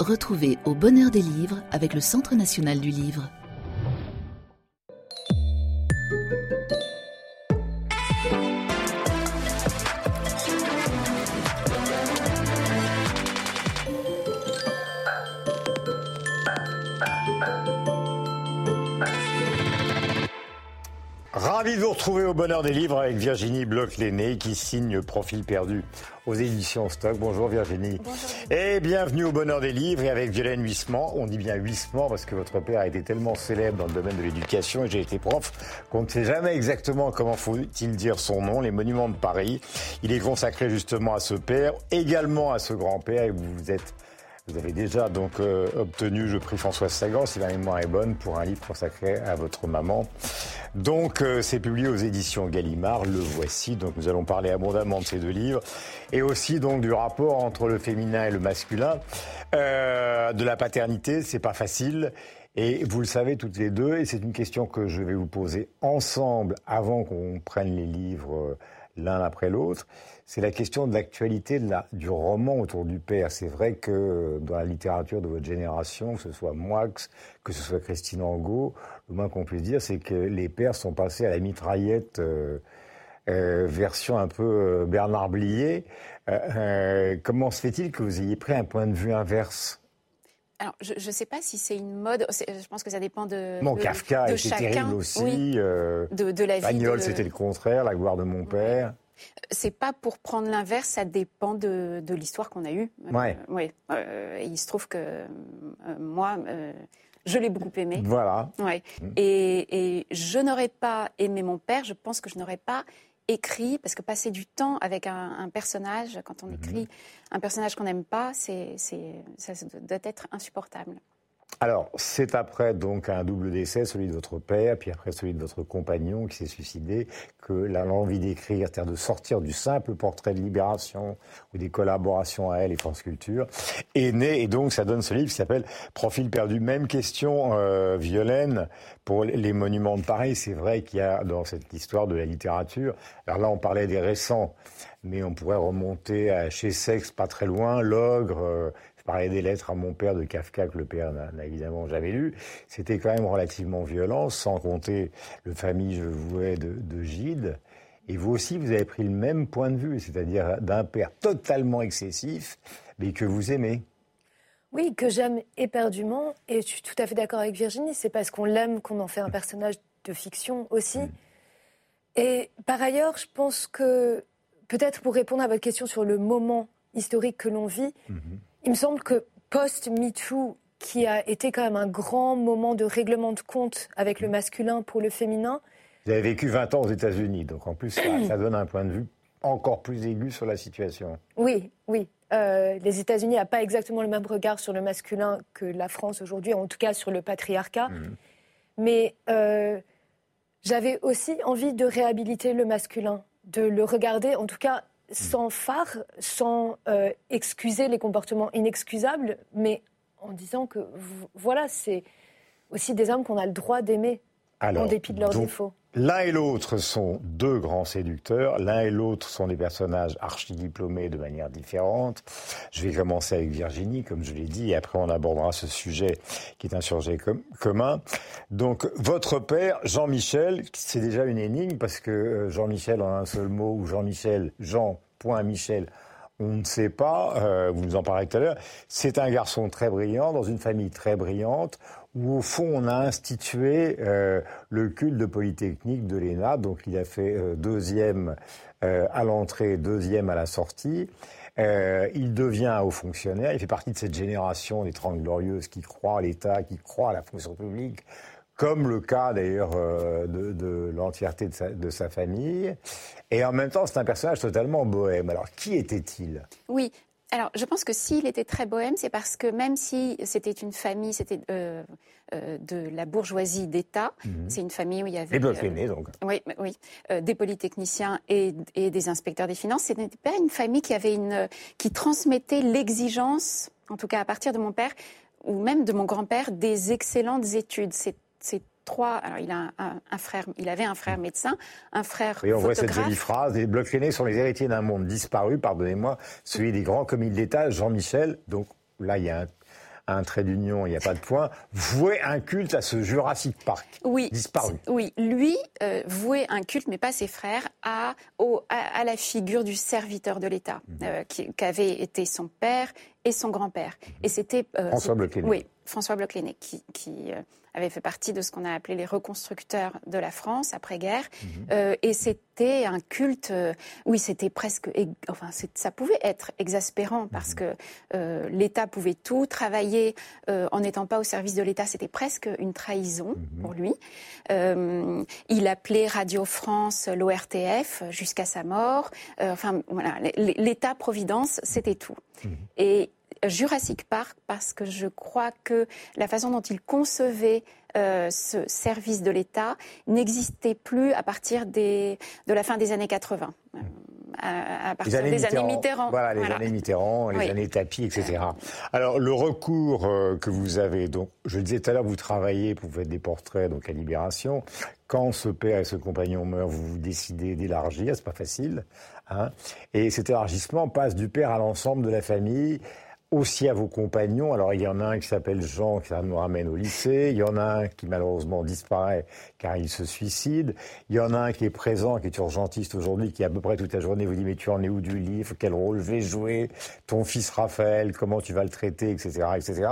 Retrouvez au bonheur des livres avec le Centre national du livre. Retrouver au bonheur des livres avec Virginie Bloch-Léné qui signe Profil perdu aux éditions Stock. Bonjour Virginie. Bonjour. Et bienvenue au bonheur des livres et avec Violaine Huissement. On dit bien Huissement parce que votre père a été tellement célèbre dans le domaine de l'éducation et j'ai été prof qu'on ne sait jamais exactement comment faut-il dire son nom, les monuments de Paris. Il est consacré justement à ce père, également à ce grand-père et vous êtes vous avez déjà donc euh, obtenu le prix François Sagan, si la mémoire est bonne, pour un livre consacré à votre maman. Donc euh, c'est publié aux éditions Gallimard, le voici. Donc nous allons parler abondamment de ces deux livres et aussi donc du rapport entre le féminin et le masculin, euh, de la paternité. C'est pas facile. Et vous le savez toutes les deux, et c'est une question que je vais vous poser ensemble avant qu'on prenne les livres l'un après l'autre c'est la question de l'actualité du roman autour du père. C'est vrai que dans la littérature de votre génération, que ce soit Moix, que ce soit Christine Angot, le moins qu'on puisse dire, c'est que les pères sont passés à la mitraillette euh, euh, version un peu euh, Bernard Blier. comment se fait-il que vous ayez pris un point de vue inverse? Alors, je ne sais pas si c'est une mode. Je pense que ça dépend de. De, Kafka de était chacun. terrible aussi. Oui, de, de, la vie. Pagnol, c'était le contraire. La gloire de mon père. C'est pas pour prendre l'inverse, ça dépend de, l'histoire qu'on a eue. Ouais. Euh, ouais. Euh, il se trouve que euh, moi, je l'ai beaucoup aimé. Voilà. Ouais. Et, et, je n'aurais pas aimé mon père, je pense que je n'aurais pas écrit, parce que passer du temps avec un, un personnage, quand on mmh. écrit un personnage qu'on n'aime pas, c'est, ça doit être insupportable. Alors, c'est après donc un double décès, celui de votre père, puis après celui de votre compagnon qui s'est suicidé, que l'envie d'écrire, c'est-à-dire de sortir du simple portrait de libération ou des collaborations à elle et France Culture, est né. Et donc, ça donne ce livre qui s'appelle Profil perdu. Même question, euh, Violaine, pour les monuments de Paris. C'est vrai qu'il y a dans cette histoire de la littérature, alors là, on parlait des récents, mais on pourrait remonter à chez Sex, pas très loin, L'Ogre, euh, je parlais des lettres à mon père de Kafka que le père n'a évidemment jamais lu. C'était quand même relativement violent, sans compter le famille je vouais de, de Gide. Et vous aussi, vous avez pris le même point de vue, c'est-à-dire d'un père totalement excessif, mais que vous aimez. Oui, que j'aime éperdument. Et je suis tout à fait d'accord avec Virginie. C'est parce qu'on l'aime qu'on en fait un personnage de fiction aussi. Mm. Et par ailleurs, je pense que, peut-être pour répondre à votre question sur le moment historique que l'on vit, mm -hmm. Il me semble que post-MeToo, qui a été quand même un grand moment de règlement de compte avec le masculin pour le féminin. Vous avez vécu 20 ans aux États-Unis, donc en plus, ça, ça, donne un point de vue encore plus aigu sur la situation. Oui, oui. Euh, les États-Unis n'ont pas exactement le même regard sur le masculin que la France aujourd'hui, en tout cas sur le patriarcat. Mmh. Mais euh, j'avais aussi envie de réhabiliter le masculin, de le regarder, en tout cas sans phare, sans euh, excuser les comportements inexcusables, mais en disant que voilà, c'est aussi des hommes qu'on a le droit d'aimer en dépit de leurs donc, défauts. L'un et l'autre sont deux grands séducteurs. L'un et l'autre sont des personnages archi-diplômés de manière différente. Je vais commencer avec Virginie, comme je l'ai dit, et après on abordera ce sujet qui est un sujet com commun. Donc, votre père, Jean-Michel, c'est déjà une énigme parce que Jean-Michel en un seul mot, ou Jean-Michel, Jean, point Michel, on ne sait pas, euh, vous nous en parlez tout à l'heure, c'est un garçon très brillant, dans une famille très brillante, où au fond on a institué euh, le culte de Polytechnique de l'ENA, donc il a fait euh, deuxième euh, à l'entrée, deuxième à la sortie. il devient haut fonctionnaire, il fait partie de cette génération des Trente Glorieuses qui croient à l'État, qui croient à la fonction publique, comme le cas d'ailleurs de, de l'entièreté de de sa famille. Et en même temps, c'est un personnage totalement bohème. Alors, qui était-il? Oui, alors, je pense que s'il était très bohème, c'est parce que même si c'était une famille, c'était euh, euh, de la bourgeoisie d'État, mmh. c'est une famille où il y avait... Des euh, donc. Oui, oui euh, des polytechniciens et, et, des inspecteurs des finances. Ce n'était pas une famille qui avait une... qui transmettait l'exigence, en tout cas à partir de mon père, ou même de mon grand-père, des excellentes études. C'est trois. Alors, il, a un, un, frère, il avait un frère médecin, un frère. Et on photographe. voit cette jolie phrase les blocs aînés sont les héritiers d'un monde disparu, pardonnez-moi, celui des grands commis de l'État, Jean-Michel. Donc là, il y a un, un trait d'union, il n'y a pas de point, vouait un culte à ce Jurassic Park. Oui. Disparu. Oui, lui euh, vouait un culte, mais pas ses frères, à, à, la figure du serviteur de l'État, mmh. euh, qui, qu'avait été son père et son grand-père. Et c'était. François Bloch Oui, François Bloch qui, qui avait fait partie de ce qu'on a appelé les reconstructeurs de la France après-guerre. Mhm. Euh, et c'était un culte, euh, oui, c'était presque, enfin, ça pouvait être exaspérant parce mhm. que euh, l'État pouvait tout. Travailler en n'étant pas au service de l'État, c'était presque une trahison mhm. pour lui. il appelait Radio France l'ORTF jusqu'à sa mort. enfin, voilà, l'État-providence, c'était tout. Et Jurassic Park parce que je crois que la façon dont il concevait euh, ce service de l'État n'existait plus à partir des, de la fin des années 80. Euh, à, partir des années Mitterrand. Voilà, les années Mitterrand, les années Tapis, etc. Alors, le recours euh, que vous avez, donc, je le disais tout à l'heure, vous travaillez, vous faites des portraits donc à Libération. Quand ce père et ce compagnon meurent, vous vous décidez d'élargir, c'est pas facile. Hein et cet élargissement passe du père à l'ensemble de la famille aussi à vos compagnons. Alors, il y en a un qui s'appelle Jean, qui nous ramène au lycée. Il y en a un qui, malheureusement, disparaît car il se suicide. Il y en a un qui est présent, qui est urgentiste aujourd'hui, qui, à peu près toute la journée, vous dit, mais tu en es où du livre? Quel rôle vais jouer? Ton fils Raphaël, comment tu vas le traiter, etc., etc.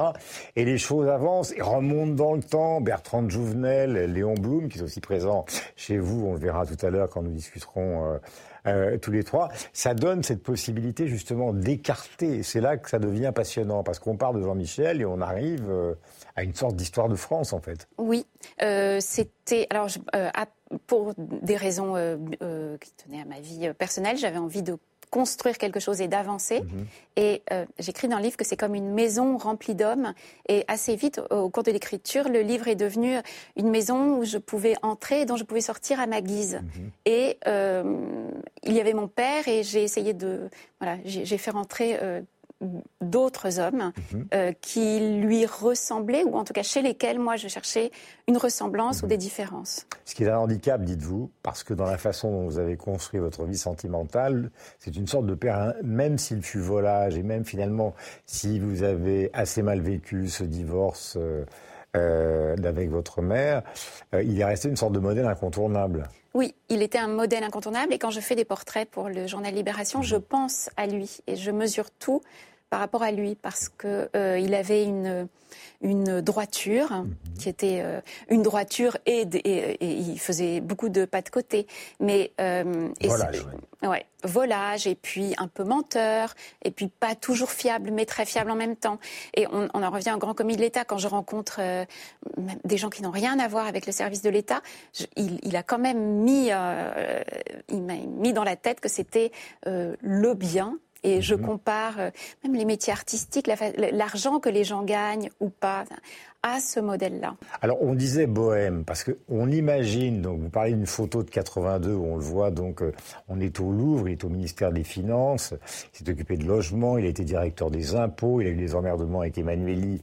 Et les choses avancent et remontent dans le temps. Bertrand Jouvenel, Léon Blum, qui est aussi présent chez vous, on le verra tout à l'heure quand nous discuterons euh, euh, tous les trois, ça donne cette possibilité justement d'écarter. C'est là que ça devient passionnant, parce qu'on part de Jean-Michel et on arrive euh, à une sorte d'histoire de France, en fait. Oui, euh, c'était... Alors, pour des raisons qui tenaient à ma vie personnelle, j'avais envie de construire quelque chose et d'avancer. Mhm. Et euh, j'écris dans le livre que c'est comme une maison remplie d'hommes. Et assez vite, au cours de l'écriture, le livre est devenu une maison où je pouvais entrer et dont je pouvais sortir à ma guise. Mhm. Et euh, il y avait mon père et j'ai essayé de... Voilà, j'ai fait rentrer... Euh, d'autres hommes mhm. euh, qui lui ressemblaient, ou en tout cas chez lesquels moi je cherchais une ressemblance ou mhm. des différences. Ce qui est un handicap, dites-vous, parce que dans la façon dont vous avez construit votre vie sentimentale, c'est une sorte de père, même s'il fut volage, et même finalement, si vous avez assez mal vécu ce divorce euh, euh, avec votre mère, il est resté une sorte de modèle incontournable. Oui, il était un modèle incontournable. Et quand je fais des portraits pour le journal Libération, je pense à lui et je mesure tout par rapport à lui parce que euh, il avait une une droiture mhm. qui était euh, une droiture et, il faisait beaucoup de pas de côté mais euh, volage, ouais. volage et puis un peu menteur et puis pas toujours fiable mais très fiable en même temps et on, en revient au grand commis de l'État quand je rencontre des gens qui n'ont rien à voir avec le service de l'État il, il, a quand même mis il m'a mis dans la tête que c'était le bien et je mhm. compare euh, même les métiers artistiques, l'argent que les gens gagnent ou pas, à ce modèle-là. Alors on disait bohème parce que on imagine donc vous parlez d'une photo de 82 où on le voit donc euh, on est au Louvre, il est au ministère des Finances, il s'est occupé de logement, il a été directeur des impôts, il a eu des emmerdements avec Emmanueli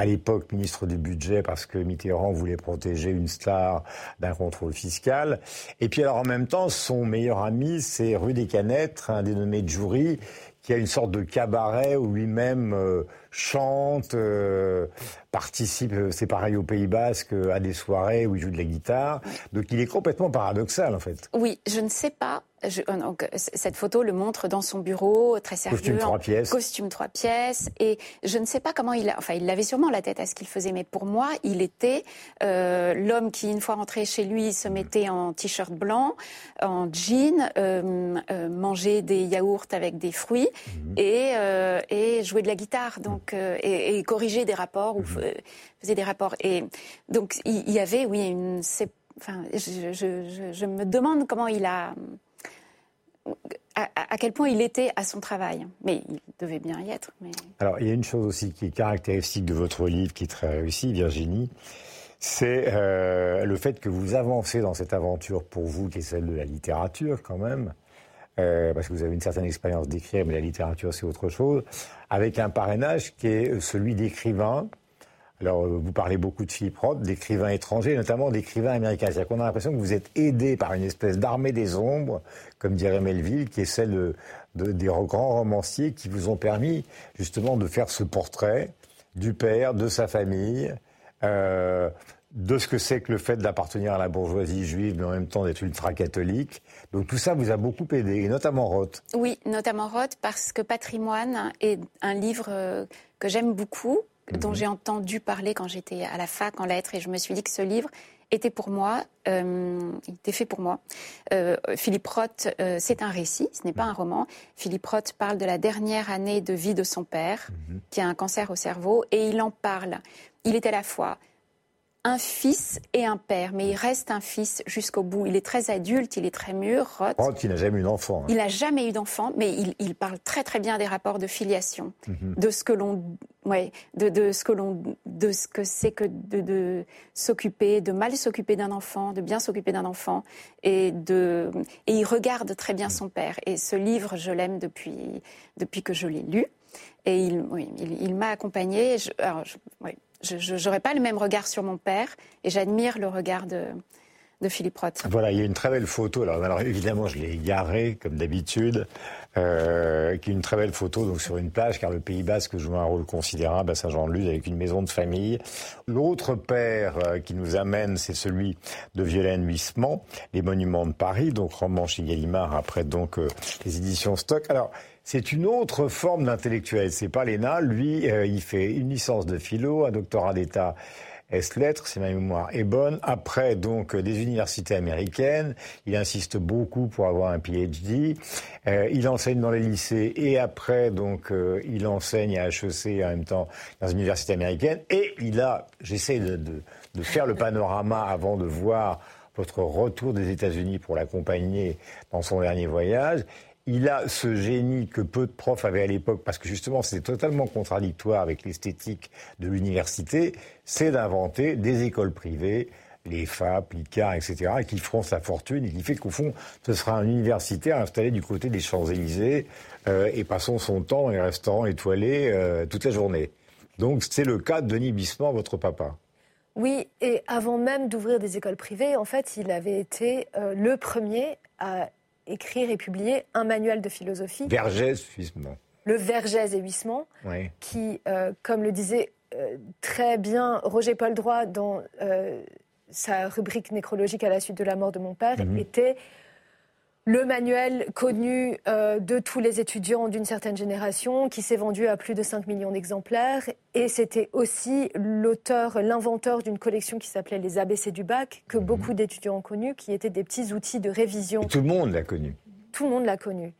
à l'époque ministre du budget parce que Mitterrand voulait protéger une star d'un contrôle fiscal. Et puis alors en même temps, son meilleur ami, c'est Rudy Canet, un dénommé Jury, qui a une sorte de cabaret où lui-même euh, chante, euh, participe, euh, c'est pareil au Pays Basque, à des soirées où il joue de la guitare. Donc il est complètement paradoxal en fait. Oui, je ne sais pas je, euh, donc, cette photo le montre dans son bureau, très sérieux. Costume trois pièces. Costume trois pièces. Et je ne sais pas comment il a. Enfin, il avait sûrement la tête à ce qu'il faisait, mais pour moi, il était euh, l'homme qui, une fois rentré chez lui, se mettait en t-shirt blanc, en jean, euh, euh, mangeait des yaourts avec des fruits mhm. et, euh, et jouait de la guitare, donc et, et corrigeait des rapports ou mhm. faisait des rapports. Et donc, il y, avait, oui, une. Enfin, je, je, je me demande comment il a à, quel point il était à son travail. Mais il devait bien y être. Alors, il y a une chose aussi qui est caractéristique de votre livre, qui est très réussi, Virginie, c'est euh, le fait que vous avancez dans cette aventure pour vous, qui est celle de la littérature quand même, euh, parce que vous avez une certaine expérience d'écrire, mais la littérature c'est autre chose, avec un parrainage qui est celui d'écrivain, alors, euh, vous parlez beaucoup de propres, d'écrivains étrangers, notamment d'écrivains américains. C'est-à-dire qu'on a l'impression que vous êtes aidé par une espèce d'armée des ombres, comme dirait Melville, qui est celle de, des grands romanciers qui vous ont permis justement de faire ce portrait du père, de sa famille, euh, de ce que c'est que le fait d'appartenir à la bourgeoisie juive, mais en même temps d'être ultra-catholique. Donc tout ça vous a beaucoup aidé, et notamment Roth. Oui, notamment Roth, parce que Patrimoine est un livre euh, que j'aime beaucoup, dont mhm. j'ai entendu parler quand j'étais à la fac en lettres, et je me suis dit que ce livre était pour moi, euh, il était fait pour moi. Euh, Philippe Roth, euh, c'est un récit, ce n'est pas un roman. Philippe Roth parle de la dernière année de vie de son père, mhm. qui a un cancer au cerveau, et il en parle. Il est à la fois un fils et un père, mais il reste un fils jusqu'au bout. Il est très adulte, il est très mûr. Roth, Roth il n'a jamais eu d'enfant. Hein. Il n'a jamais eu d'enfant, mais il, parle très très bien des rapports de filiation, mhm. de ce que l'on, ouais, de, de, ce que l'on, de ce que c'est que de, de s'occuper, de mal s'occuper d'un enfant, de bien s'occuper d'un enfant, et de, et il regarde très bien son père. Et ce livre, je l'aime depuis depuis que je l'ai lu, et il, oui, il, m'a accompagné. Je, alors, je, je n'aurais pas le même regard sur mon père et j'admire le regard de, Voilà, il y a une très belle photo. Alors, évidemment, je l'ai garé comme d'habitude, euh, qui est une très belle photo donc sur une plage, car le Pays Basque joue un rôle considérable à Saint-Jean-de-Luz avec une maison de famille. L'autre père euh, qui nous amène, c'est celui de Violaine Huissement, Les Monuments de Paris, donc roman chez Gallimard après donc euh, les éditions Stock. Alors c'est une autre forme d'intellectuel. C'est pas l'ENA. Lui, euh, il fait une licence de philo, un doctorat d'État S-lettres, si ma mémoire est bonne. Après, donc, des universités américaines. Il insiste beaucoup pour avoir un PhD. Euh, il enseigne dans les lycées et après, donc, euh, il enseigne à HEC en même temps dans une université américaine. Et il a, j'essaie de, de, de faire le panorama avant de voir votre retour des États-Unis pour l'accompagner dans son dernier voyage il a ce génie que peu de profs avaient à l'époque, parce que justement c'était totalement contradictoire avec l'esthétique de l'université, c'est d'inventer des écoles privées, les FAP, l'ICAR, etc., qui feront sa fortune et qui fait qu'au fond, ce sera un universitaire installé du côté des Champs-Élysées euh, et passant son temps dans les étoilés euh, toute la journée. Donc c'est le cas de Denis Bissement, votre papa. Oui, et avant même d'ouvrir des écoles privées, en fait, il avait été euh, le premier à écrire et publier un manuel de philosophie. Vergès, Huissement. Le Vergès et Huissement, qui, euh, comme le disait euh, très bien Roger Paul Droit dans euh, sa rubrique nécrologique à la suite de la mort de mon père, mhm. était le manuel connu euh, de tous les étudiants d'une certaine génération, qui s'est vendu à plus de 5 millions d'exemplaires. Et c'était aussi l'auteur, l'inventeur d'une collection qui s'appelait Les ABC du bac, que mhm. beaucoup d'étudiants ont connu, qui étaient des petits outils de révision. tout le monde l'a connu. Tout le monde l'a connu.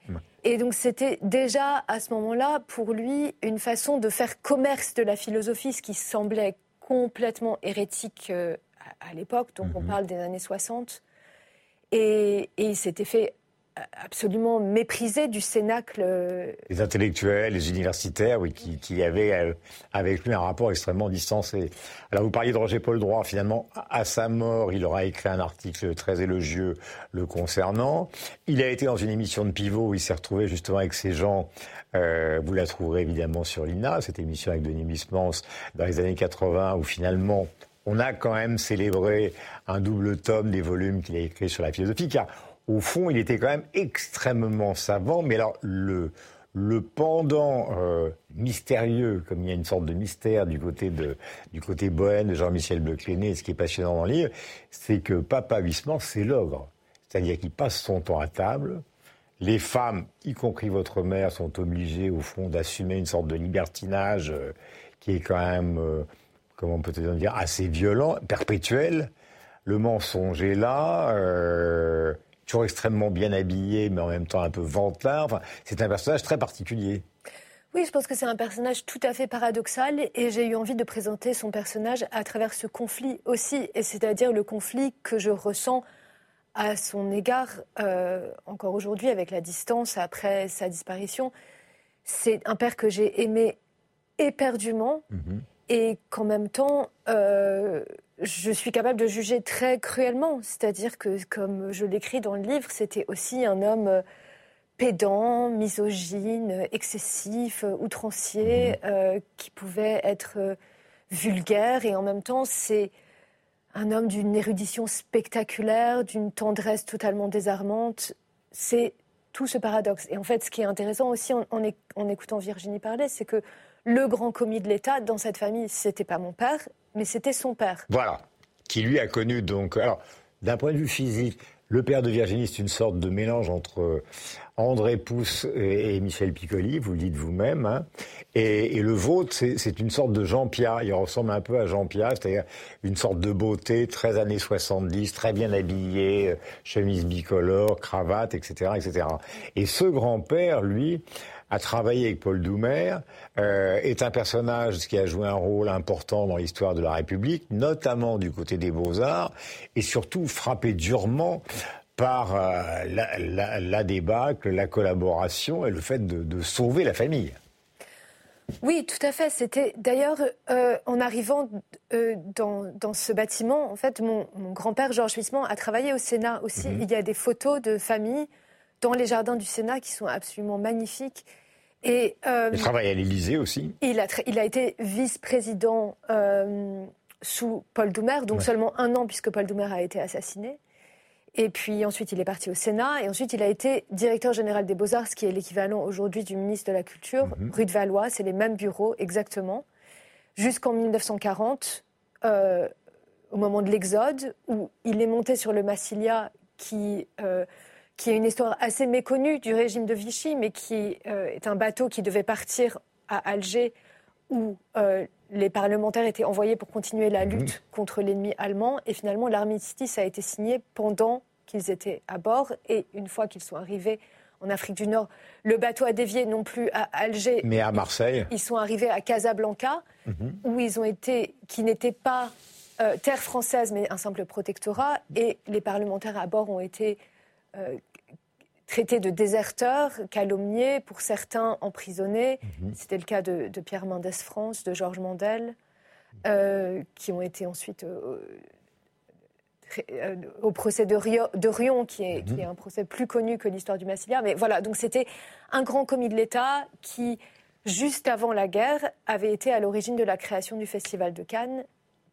Et donc c'était déjà à ce moment-là, pour lui, une façon de faire commerce de la philosophie, ce qui semblait complètement hérétique euh, à, l'époque. Donc on mhm. parle des années 60. Et, il s'était fait absolument méprisé du cénacle. Euh, les intellectuels, les universitaires, oui, qui, avaient euh, avec lui un rapport extrêmement distancé. Alors vous parliez de Roger Paul Droit, finalement, à sa mort, il aura écrit un article très élogieux le concernant. Il a été dans une émission de pivot où il s'est retrouvé justement avec ces gens. Euh, vous la trouverez évidemment sur l'INA, cette émission avec Denis Bismans dans les années 80, où finalement on a quand même célébré un double tome des volumes qu'il a écrit sur la philosophie, car au fond, il était quand même extrêmement savant, mais alors le, le pendant euh, mystérieux, comme il y a une sorte de mystère du côté de du côté bohème de Jean-Michel Blecléné, ce qui est passionnant dans le livre, c'est que Papa Huissement, c'est l'ogre. C'est-à-dire qu'il passe son temps à table. Les femmes, y compris votre mère, sont obligées, au fond, d'assumer une sorte de libertinage euh, qui est quand même euh, comment peut-on dire, assez violent, perpétuel. Le mensonge est là, toujours extrêmement bien habillé, mais en même temps un peu ventelard. Enfin, c'est un personnage très particulier. Oui, je pense que c'est un personnage tout à fait paradoxal et j'ai eu envie de présenter son personnage à travers ce conflit aussi, et c'est-à-dire le conflit que je ressens à son égard euh, encore aujourd'hui avec la distance après sa disparition. C'est un père que j'ai aimé éperdument. Mhm et qu'en même temps, euh, je suis capable de juger très cruellement. C'est-à-dire que, comme je l'écris dans le livre, c'était aussi un homme euh, pédant, misogyne, excessif, outrancier, mhm. euh, qui pouvait être vulgaire. Et en même temps, c'est un homme d'une érudition spectaculaire, d'une tendresse totalement désarmante. C'est tout ce paradoxe. Et en fait, ce qui est intéressant aussi en, en écoutant Virginie parler, c'est que le grand commis de l'État dans cette famille, c'était pas mon père, mais c'était son père. Voilà, qui lui a connu donc. Alors, d'un point de vue physique, le père de Virginie, c'est une sorte de mélange entre André Pousse et Michel Piccoli, vous le dites vous-même. Hein. Et, le vôtre, c'est une sorte de Jean Pia. Il ressemble un peu à Jean Pia, c'est-à-dire une sorte de beauté, 13 années 70, très bien habillé, euh, chemise bicolore, cravate, etc., etc. Et ce grand-père, lui, a travaillé avec Paul Doumer, euh, est un personnage qui a joué un rôle important dans l'histoire de la République, notamment du côté des beaux-arts, et surtout frappé durement par euh, la, la, débâcle, la collaboration et le fait de, sauver la famille. Oui, tout à fait. C'était d'ailleurs euh, en arrivant dans, ce bâtiment, en fait, mon, grand-père Georges Huisman a travaillé au Sénat aussi. Mhm. Il y a des photos de famille dans les jardins du Sénat qui sont absolument magnifiques. Et, euh, il travaille à l'Élysée aussi. Il a, il a été vice-président euh, sous Paul Doumer, donc seulement un an puisque Paul Doumer a été assassiné. Et puis ensuite, il est parti au Sénat. Et ensuite, il a été directeur général des Beaux-Arts, ce qui est l'équivalent aujourd'hui du ministre de la Culture, mhm. rue de Valois. C'est les mêmes bureaux, exactement. Jusqu'en 1940, euh, au moment de l'Exode, où il est monté sur le Massilia qui qui est une histoire assez méconnue du régime de Vichy, mais qui euh, est un bateau qui devait partir à Alger, où euh, les parlementaires étaient envoyés pour continuer la mhm. lutte contre l'ennemi allemand. Et finalement, l'armistice a été signé pendant qu'ils étaient à bord. Et une fois qu'ils sont arrivés en Afrique du Nord, le bateau a dévié non plus à Alger, mais à Marseille. Ils sont arrivés à Casablanca, mhm. où ils ont été, qui n'était pas euh, terre française, mais un simple protectorat. Et les parlementaires à bord ont été traités de déserteurs, calomniés, pour certains emprisonnés. Mhm. C'était le cas de, Pierre Mendès France, de Georges Mandel, euh, qui ont été ensuite euh, euh, au procès de, Rion, qui est, qui mhm. est, un procès plus connu que l'histoire du Massilia. Mais voilà, donc c'était un grand commis de l'État qui, juste avant la guerre, avait été à l'origine de la création du Festival de Cannes,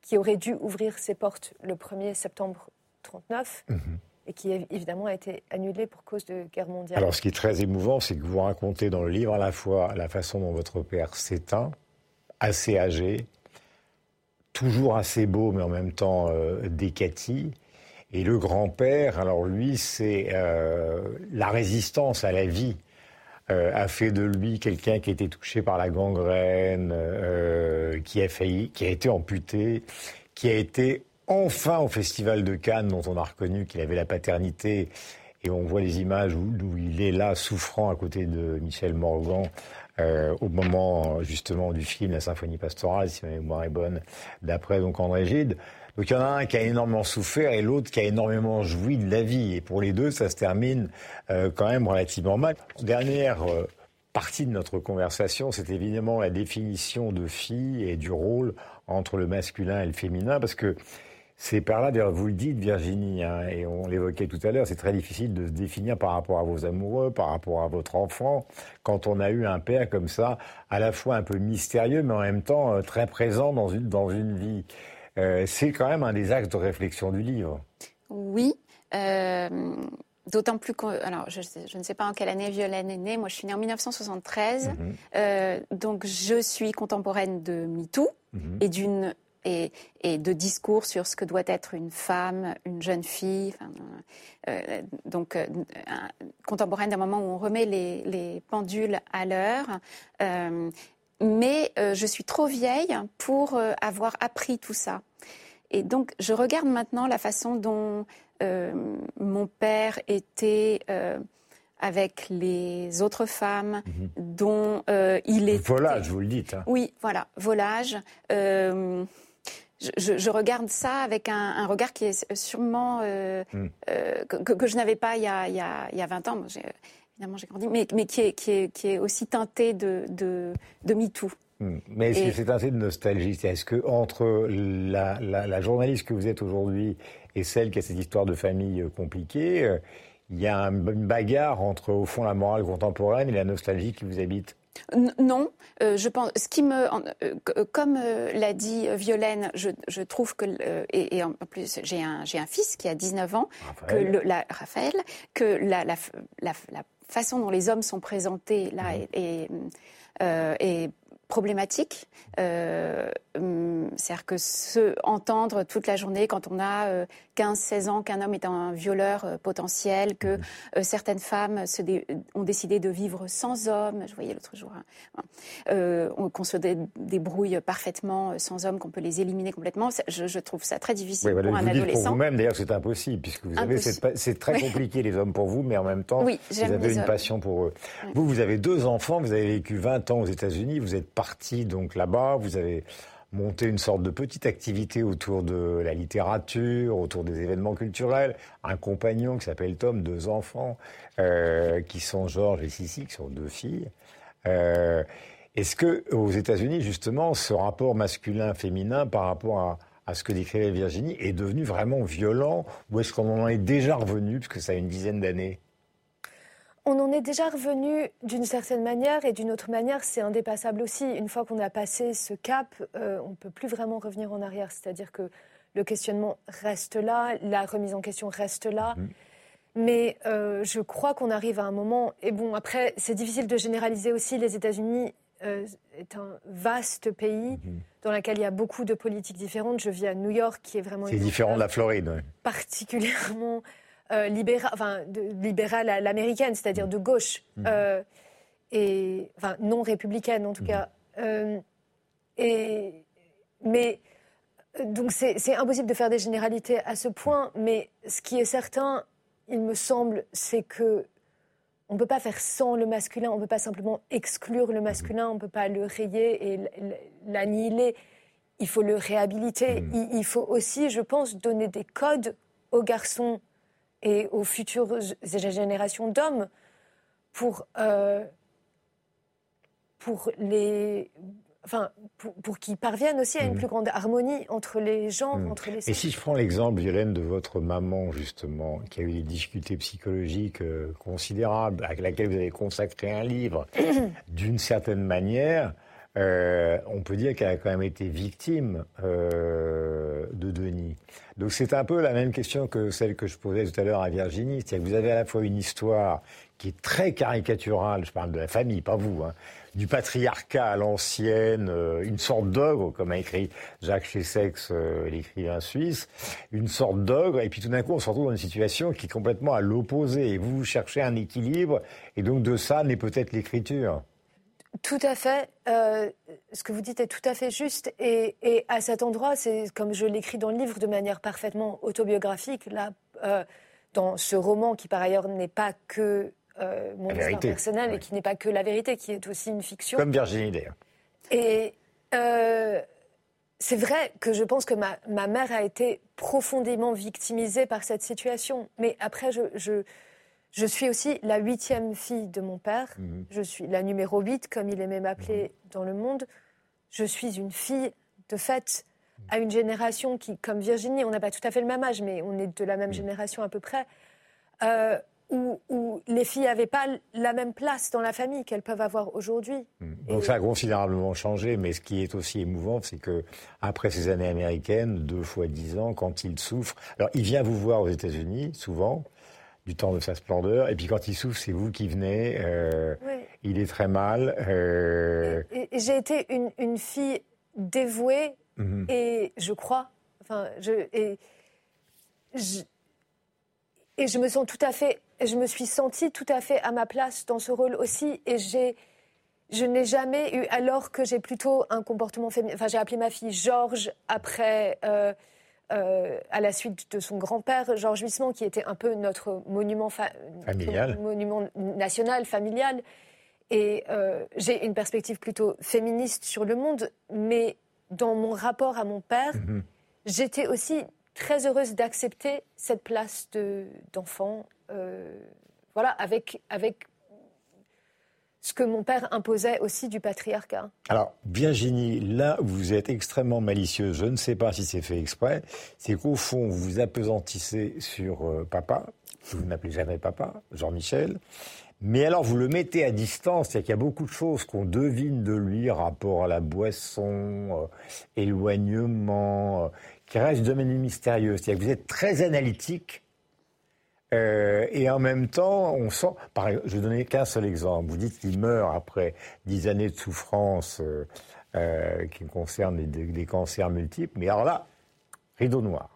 qui aurait dû ouvrir ses portes le 1er septembre 1939 et qui évidemment a été annulé pour cause de guerre mondiale. Alors ce qui est très émouvant, c'est que vous racontez dans le livre à la fois la façon dont votre père s'éteint, assez âgé, toujours assez beau, mais en même temps euh, décati. Et le grand-père, alors lui, c'est euh, la résistance à la vie. Euh, a fait de lui quelqu'un qui a été touché par la gangrène, qui a failli, qui a été amputé, qui a été enfin au Festival de Cannes, dont on a reconnu qu'il avait la paternité, et on voit les images où, il est là, souffrant à côté de Michel Morgan, euh, au moment justement du film La Symphonie pastorale, si ma mémoire est bonne, d'après donc André Gide. Donc il y en a un qui a énormément souffert et l'autre qui a énormément joui de la vie. Et pour les deux, ça se termine euh, quand même relativement mal. Dernière euh, partie de notre conversation, c'est évidemment la définition de fille et du rôle entre le masculin et le féminin, parce que ces pères-là, d'ailleurs, vous le dites, Virginie, hein, et on l'évoquait tout à l'heure, c'est très difficile de se définir par rapport à vos amoureux, par rapport à votre enfant, quand on a eu un père comme ça, à la fois un peu mystérieux, mais en même temps euh, très présent dans une, dans une vie. Euh, c'est quand même un des axes de réflexion du livre. Oui. Euh, d'autant plus que, alors je, je, ne sais pas en quelle année Violaine est née. Moi, je suis née en 1973, mhm. donc je suis contemporaine de MeToo mhm. et d'une et, de discours sur ce que doit être une femme, une jeune fille. Euh, donc, euh, contemporaine d'un moment où on remet les, pendules à l'heure. Euh, mais je suis trop vieille pour avoir appris tout ça. Et donc, je regarde maintenant la façon dont mon père était avec les autres femmes, mhm. dont il était. Volage, vous le dites. Hein. Oui, voilà, volage je, regarde ça avec un, regard qui est sûrement euh, hmm. euh, que, je n'avais pas il y a, il y a, 20 ans. évidemment, j'ai grandi, mais, mais qui, est, qui, est, qui est aussi teinté de, de, de MeToo. Hmm. Mais est-ce que c'est teinté de nostalgie? Est-ce que entre la, la, journaliste que vous êtes aujourd'hui et celle qui a cette histoire de famille euh, compliquée, il y a une bagarre entre, au fond, la morale contemporaine et la nostalgie qui vous habite non, euh, je pense. Ce qui me, euh, euh, comme l'a dit Violaine, je, trouve que et, en plus j'ai un j'ai un fils qui a 19 ans, que le, la, Raphaël, que la, la, la, façon dont les hommes sont présentés là mhm. est, problématique. Euh, c'est-à-dire que se entendre toute la journée quand on a 15-16 euh, ans qu'un homme est un violeur euh, potentiel, que mmh. certaines femmes se ont décidé de vivre sans homme. Je voyais l'autre jour hein, qu'on se débrouille parfaitement sans homme, qu'on peut les éliminer complètement. Je, trouve ça très difficile pour un adolescent. pour vous-même, d'ailleurs, c'est impossible, puisque vous avez c'est très compliqué les hommes pour vous, mais en même temps, vous avez une passion pour eux. Vous, vous avez deux enfants, vous avez vécu 20 ans aux États-Unis, vous êtes parti donc là-bas, vous avez monté une sorte de petite activité autour de la littérature, autour des événements culturels, un compagnon qui s'appelle Tom, deux enfants, euh, qui sont Georges et Sissi, qui sont deux filles. Euh, est-ce que aux États-Unis, justement, ce rapport masculin-féminin par rapport à, à ce que décrivait Virginie est devenu vraiment violent, ou est-ce qu'on en est déjà revenu, puisque ça a une dizaine d'années? On en est déjà revenu d'une certaine manière et d'une autre manière, c'est indépassable aussi. Une fois qu'on a passé ce cap, euh, on ne peut plus vraiment revenir en arrière. C'est-à-dire que le questionnement reste là, la remise en question reste là. Mhm. Mais euh, je crois qu'on arrive à un moment. Et bon, après, c'est difficile de généraliser aussi. Les États-Unis euh, est un vaste pays mhm. dans lequel il y a beaucoup de politiques différentes. Je vis à New York, qui est vraiment. C'est différent de la Floride. Particulièrement euh, libéral, enfin, libérale à l'américaine, c'est-à-dire de gauche, mmh. euh, et, enfin, non républicaine en tout mmh. cas. Euh, et, mais donc c'est impossible de faire des généralités à ce point, mais ce qui est certain, il me semble, c'est que on ne peut pas faire sans le masculin, on ne peut pas simplement exclure le masculin, on ne peut pas le rayer et l'annihiler. Il faut le réhabiliter. Il, il, faut aussi, je pense, donner des codes aux garçons et aux futures générations d'hommes pour, euh, pour les enfin, pour, qu'ils parviennent aussi à une mmh. plus grande harmonie entre les gens, mmh. entre les Et si je prends l'exemple, Violaine, de votre maman, justement, qui a eu des difficultés psychologiques euh, considérables, à laquelle vous avez consacré un livre, d'une certaine manière, euh, on peut dire qu'elle a quand même été victime euh, de Denis. Donc c'est un peu la même question que celle que je posais tout à l'heure à Virginie. C'est-à-dire que vous avez à la fois une histoire qui est très caricaturale, je parle de la famille, pas vous, hein, du patriarcat à l'ancienne, euh, une sorte d'ogre, comme a écrit Jacques Chessex, l'écrivain suisse, une sorte d'ogre, et puis tout d'un coup on se retrouve dans une situation qui est complètement à l'opposé, et vous cherchez un équilibre, et donc de ça naît peut-être l'écriture. Tout à fait. Euh, ce que vous dites est tout à fait juste. Et, à cet endroit, c'est comme je l'écris dans le livre de manière parfaitement autobiographique, là, euh, dans ce roman qui par ailleurs n'est pas que euh, mon histoire personnelle et qui n'est pas que la vérité, qui est aussi une fiction. Comme Virginie d'ailleurs. Et c'est vrai que je pense que ma, ma, mère a été profondément victimisée par cette situation. Mais après, je je suis aussi la huitième fille de mon père. Mhm. Je suis la numéro 8, comme il aimait m'appeler mhm. dans le monde. Je suis une fille, de fait, à une génération qui, comme Virginie, on n'a pas tout à fait le même âge, mais on est de la même mhm. génération à peu près, euh, où, les filles n'avaient pas la même place dans la famille qu'elles peuvent avoir aujourd'hui. Donc ça a considérablement changé, mais ce qui est aussi émouvant, c'est que après ces années américaines, deux fois dix ans, quand il souffre, alors il vient vous voir aux États-Unis souvent du temps de sa splendeur. Et puis quand il souffre, c'est vous qui venez. Euh, il est très mal. Euh, j'ai été une, fille dévouée mhm. et je crois. Enfin, je et, je et je me sens tout à fait. Je me suis sentie tout à fait à ma place dans ce rôle aussi. Et j'ai je n'ai jamais eu, alors que j'ai plutôt un comportement féminin. Enfin, j'ai appelé ma fille Georges après. Euh, euh, à la suite de son grand-père, Georges Huissement, qui était un peu notre monument, familial. monument national, familial. Et euh, j'ai une perspective plutôt féministe sur le monde, mais dans mon rapport à mon père, mhm. j'étais aussi très heureuse d'accepter cette place d'enfant, euh, voilà, avec, avec ce que mon père imposait aussi du patriarcat. Alors, Virginie, là vous êtes extrêmement malicieuse, je ne sais pas si c'est fait exprès, c'est qu'au fond, vous vous apesantissez sur euh, papa, vous n'appelez jamais papa, Jean-Michel, mais alors vous le mettez à distance, c'est-à-dire qu'il y a beaucoup de choses qu'on devine de lui, rapport à la boisson, euh, éloignement, euh, qui reste domaine mystérieux. C'est-à-dire que vous êtes très analytique Euh, et en même temps, on sent. Par, je vais donner qu'un seul exemple. Vous dites qu'il meurt après dix années de souffrance euh, euh, qui concernent des, cancers multiples. Mais alors là, rideau noir.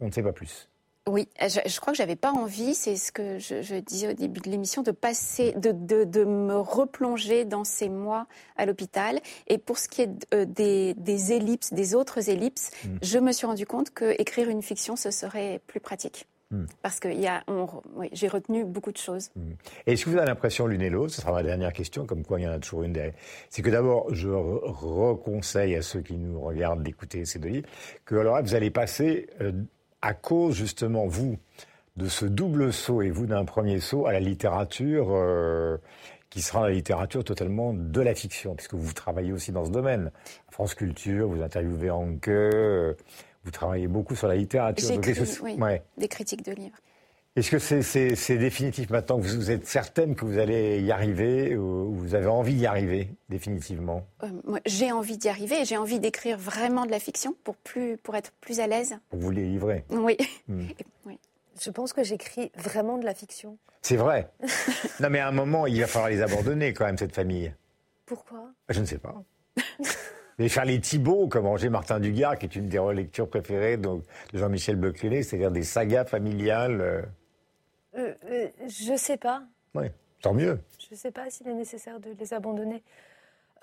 On ne sait pas plus. Oui, je, crois que j'avais pas envie, c'est ce que je, disais au début de l'émission, de passer, de, de, me replonger dans ces mois à l'hôpital. Et pour ce qui est des, des, ellipses, des autres ellipses, hmm. je me suis rendu compte que écrire une fiction, ce serait plus pratique. Hmm. Parce que j'ai retenu beaucoup de choses. Hmm. Est-ce que vous avez l'impression l'une et l'autre, ce sera ma dernière question, comme quoi il y en a toujours une derrière, c'est que d'abord, je reconseille à ceux qui nous regardent d'écouter ces deux livres, que alors vous allez passer, euh, à cause justement, vous, de ce double saut, et vous d'un premier saut, à la littérature, euh, qui sera la littérature totalement de la fiction, puisque vous travaillez aussi dans ce domaine. France Culture, vous interviewez Anke... Vous travaillez beaucoup sur la littérature. oui, des critiques de livres. Est-ce que c'est définitif maintenant que vous êtes certaine que vous allez y arriver ou vous avez envie d'y arriver définitivement? Euh, J'ai envie d'y arriver et j'ai envie d'écrire vraiment de la fiction pour, plus, pour être plus à l'aise. Pour vous les livrer oui. Hmm. oui. Je pense que j'écris vraiment de la fiction. C'est vrai. non mais à un moment, il va falloir les abandonner quand même, cette famille. Pourquoi? Je ne sais pas. Mais faire les Thibauts, comme Angers Martin Dugard, qui est une des relectures préférées donc, de Jean-Michel Beuclenet, c'est-à-dire des sagas familiales. Euh... Euh, euh, je sais pas. Oui, tant mieux. Je sais pas s'il est nécessaire de les abandonner.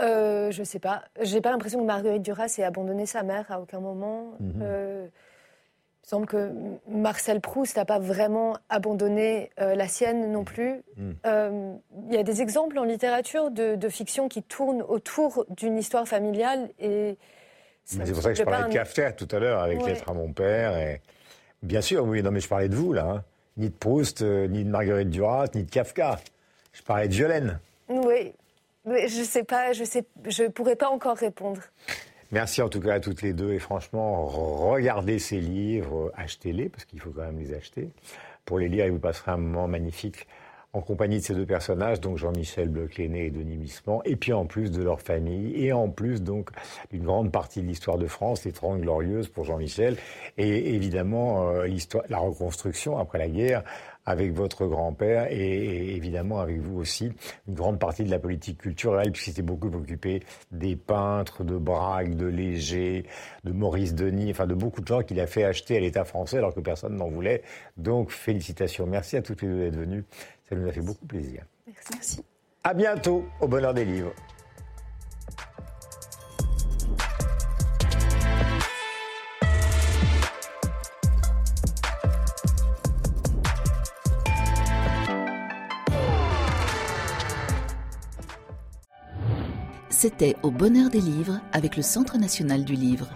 Euh, je sais pas. J'ai pas l'impression que Marguerite Duras ait abandonné sa mère à aucun moment. Mhm. Euh, il semble que Marcel Proust n'a pas vraiment abandonné euh, la sienne non plus. Mm. Euh, il y a des exemples en littérature de, fiction qui tournent autour d'une histoire familiale. et C'est pour ça que je parlais de Kafka tout à l'heure avec Lettre à mon père. Et... Bien sûr, oui, non, mais je parlais de vous là. Hein. Ni de Proust, euh, ni de Marguerite Duras, ni de Kafka. Je parlais de Violaine. Oui, mais je sais pas, je je pourrais pas encore répondre. Merci en tout cas à toutes les deux et franchement, regardez ces livres, achetez-les parce qu'il faut quand même les acheter. Pour les lire, il vous passera un moment magnifique en compagnie de ces deux personnages, donc Jean-Michel Blecléné et Denis Missement, et puis en plus de leur famille, et en plus donc d'une grande partie de l'histoire de France, les Trente Glorieuses pour Jean-Michel, et évidemment euh, la reconstruction après la guerre avec votre grand-père et, évidemment avec vous aussi, une grande partie de la politique culturelle, puisqu'il s'était beaucoup occupé des peintres, de Braque, de Léger, de Maurice Denis, enfin de beaucoup de gens qu'il a fait acheter à l'État français alors que personne n'en voulait. Donc félicitations. Merci à toutes les deux d'être venues. Ça nous a fait beaucoup plaisir. Merci. À bientôt au bonheur des livres. C'était Au bonheur des livres avec le Centre national du livre.